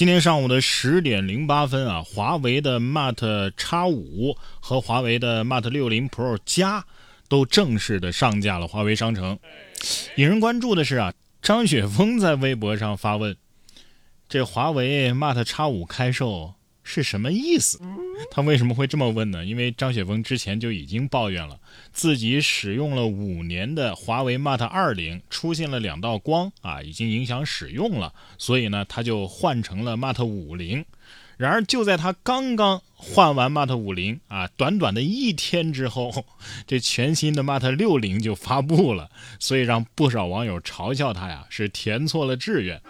今天上午的十点零八分啊，华为的 Mate X 五和华为的 Mate 六零 Pro 加都正式的上架了华为商城。引人关注的是啊，张雪峰在微博上发问：这华为 Mate X 五开售是什么意思？他为什么会这么问呢？因为张雪峰之前就已经抱怨了，自己使用了五年的华为 Mate 二零出现了两道光啊，已经影响使用了，所以呢，他就换成了 Mate 五零。然而就在他刚刚换完 Mate 五零啊，短短的一天之后，这全新的 Mate 六零就发布了，所以让不少网友嘲笑他呀是填错了志愿。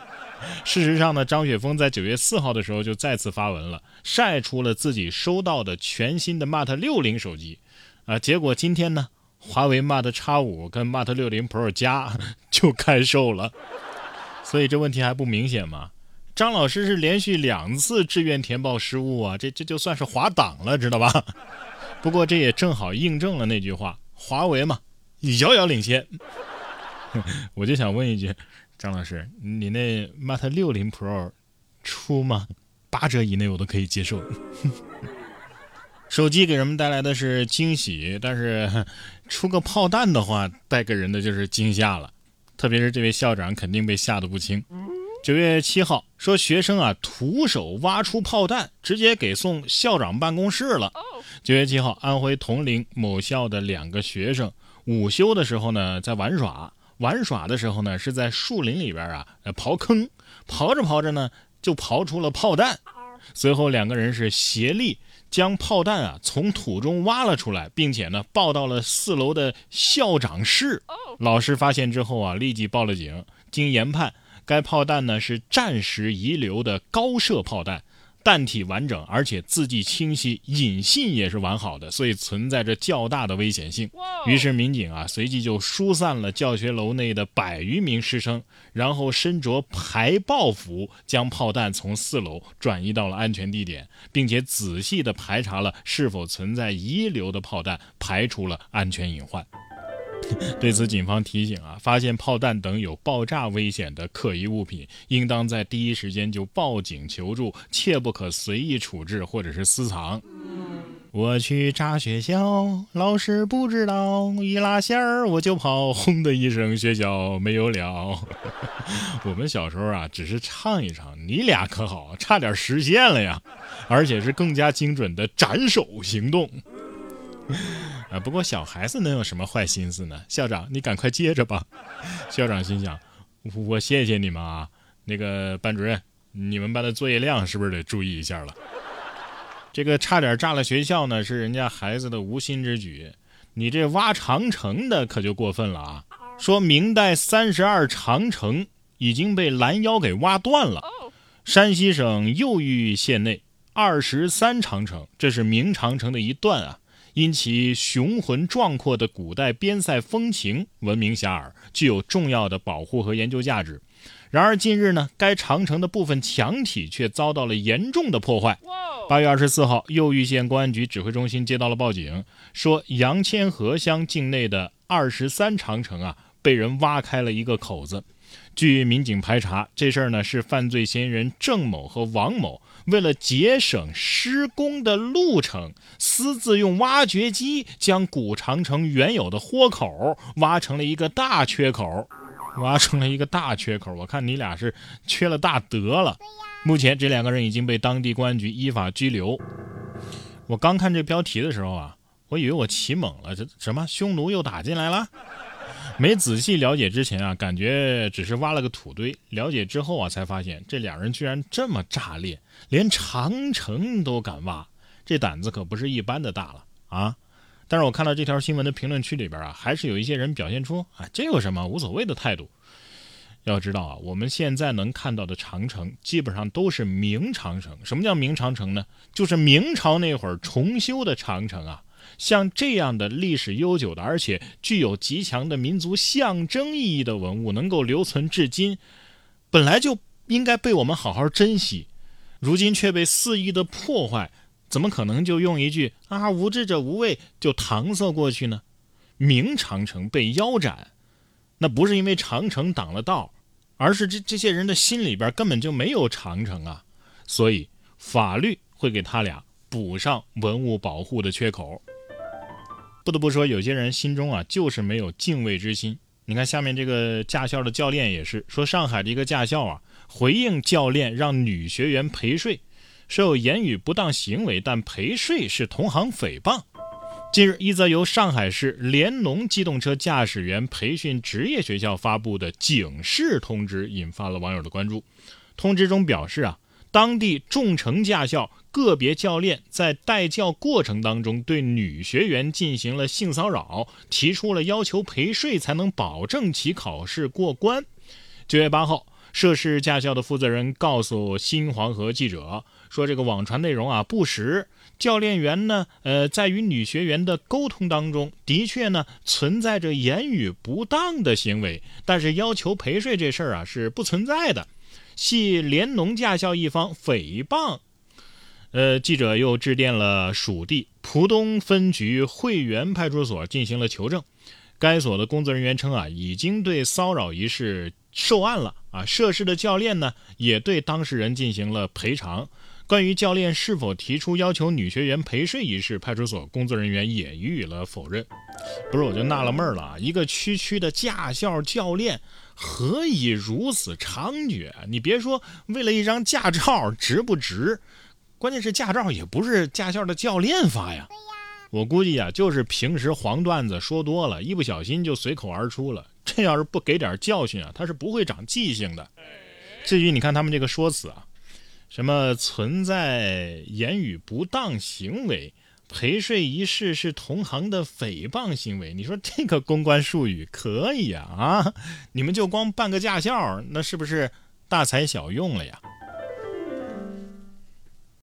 事实上呢，张雪峰在九月四号的时候就再次发文了，晒出了自己收到的全新的 Mate 六零手机，啊，结果今天呢，华为 Mate X 五跟 Mate 六零 Pro 加 就开售了，所以这问题还不明显吗？张老师是连续两次志愿填报失误啊，这这就算是滑档了，知道吧？不过这也正好印证了那句话，华为嘛，遥遥领先。我就想问一句。张老师，你那 Mate 六零 Pro 出吗？八折以内我都可以接受。手机给人们带来的是惊喜，但是 出个炮弹的话，带给人的就是惊吓了。特别是这位校长肯定被吓得不轻。九月七号说学生啊徒手挖出炮弹，直接给送校长办公室了。九月七号，安徽铜陵某校的两个学生午休的时候呢在玩耍。玩耍的时候呢，是在树林里边啊，刨坑，刨着刨着呢，就刨出了炮弹。随后两个人是协力将炮弹啊从土中挖了出来，并且呢抱到了四楼的校长室。老师发现之后啊，立即报了警。经研判，该炮弹呢是战时遗留的高射炮弹。弹体完整，而且字迹清晰，引信也是完好的，所以存在着较大的危险性。于是民警啊，随即就疏散了教学楼内的百余名师生，然后身着排爆服，将炮弹从四楼转移到了安全地点，并且仔细的排查了是否存在遗留的炮弹，排除了安全隐患。对此，警方提醒啊，发现炮弹等有爆炸危险的可疑物品，应当在第一时间就报警求助，切不可随意处置或者是私藏。我去炸学校，老师不知道，一拉线儿我就跑，轰的一声，学校没有了。我们小时候啊，只是唱一唱，你俩可好，差点实现了呀，而且是更加精准的斩首行动。啊，不过小孩子能有什么坏心思呢？校长，你赶快接着吧。校长心想：我谢谢你们啊。那个班主任，你们班的作业量是不是得注意一下了？这个差点炸了学校呢，是人家孩子的无心之举。你这挖长城的可就过分了啊！说明代三十二长城已经被拦腰给挖断了。山西省右玉县内二十三长城，这是明长城的一段啊。因其雄浑壮阔的古代边塞风情闻名遐迩，具有重要的保护和研究价值。然而近日呢，该长城的部分墙体却遭到了严重的破坏。八月二十四号，右玉县公安局指挥中心接到了报警，说杨千河乡境内的二十三长城啊，被人挖开了一个口子。据民警排查，这事儿呢是犯罪嫌疑人郑某和王某为了节省施工的路程，私自用挖掘机将古长城原有的豁口挖成了一个大缺口，挖成了一个大缺口。我看你俩是缺了大德了。目前这两个人已经被当地公安局依法拘留。我刚看这标题的时候啊，我以为我起猛了，这什么匈奴又打进来了？没仔细了解之前啊，感觉只是挖了个土堆。了解之后啊，才发现这两人居然这么炸裂，连长城都敢挖，这胆子可不是一般的大了啊！但是我看到这条新闻的评论区里边啊，还是有一些人表现出啊这有什么无所谓的态度。要知道啊，我们现在能看到的长城基本上都是明长城。什么叫明长城呢？就是明朝那会儿重修的长城啊。像这样的历史悠久的，而且具有极强的民族象征意义的文物，能够留存至今，本来就应该被我们好好珍惜，如今却被肆意的破坏，怎么可能就用一句“啊，无知者无畏”就搪塞过去呢？明长城被腰斩，那不是因为长城挡了道，而是这这些人的心里边根本就没有长城啊！所以法律会给他俩补上文物保护的缺口。不得不说，有些人心中啊就是没有敬畏之心。你看下面这个驾校的教练也是说，上海的一个驾校啊，回应教练让女学员陪睡，说有言语不当行为，但陪睡是同行诽谤。近日，一则由上海市联农机动车驾驶员培训职业学校发布的警示通知，引发了网友的关注。通知中表示啊。当地众诚驾校个别教练在带教过程当中对女学员进行了性骚扰，提出了要求陪睡才能保证其考试过关。九月八号，涉事驾校的负责人告诉新黄河记者说：“这个网传内容啊不实，教练员呢，呃，在与女学员的沟通当中，的确呢存在着言语不当的行为，但是要求陪睡这事儿啊是不存在的。”系联农驾校一方诽谤，呃，记者又致电了属地浦东分局汇源派出所进行了求证。该所的工作人员称啊，已经对骚扰一事受案了啊，涉事的教练呢也对当事人进行了赔偿。关于教练是否提出要求女学员陪睡一事，派出所工作人员也予以了否认。不是，我就纳了闷了，一个区区的驾校教练。何以如此猖獗？你别说，为了一张驾照值不值？关键是驾照也不是驾校的教练发呀。我估计呀，就是平时黄段子说多了，一不小心就随口而出了。这要是不给点教训啊，他是不会长记性的。至于你看他们这个说辞啊，什么存在言语不当行为。陪睡一事是同行的诽谤行为，你说这个公关术语可以呀？啊，你们就光办个驾校，那是不是大材小用了呀？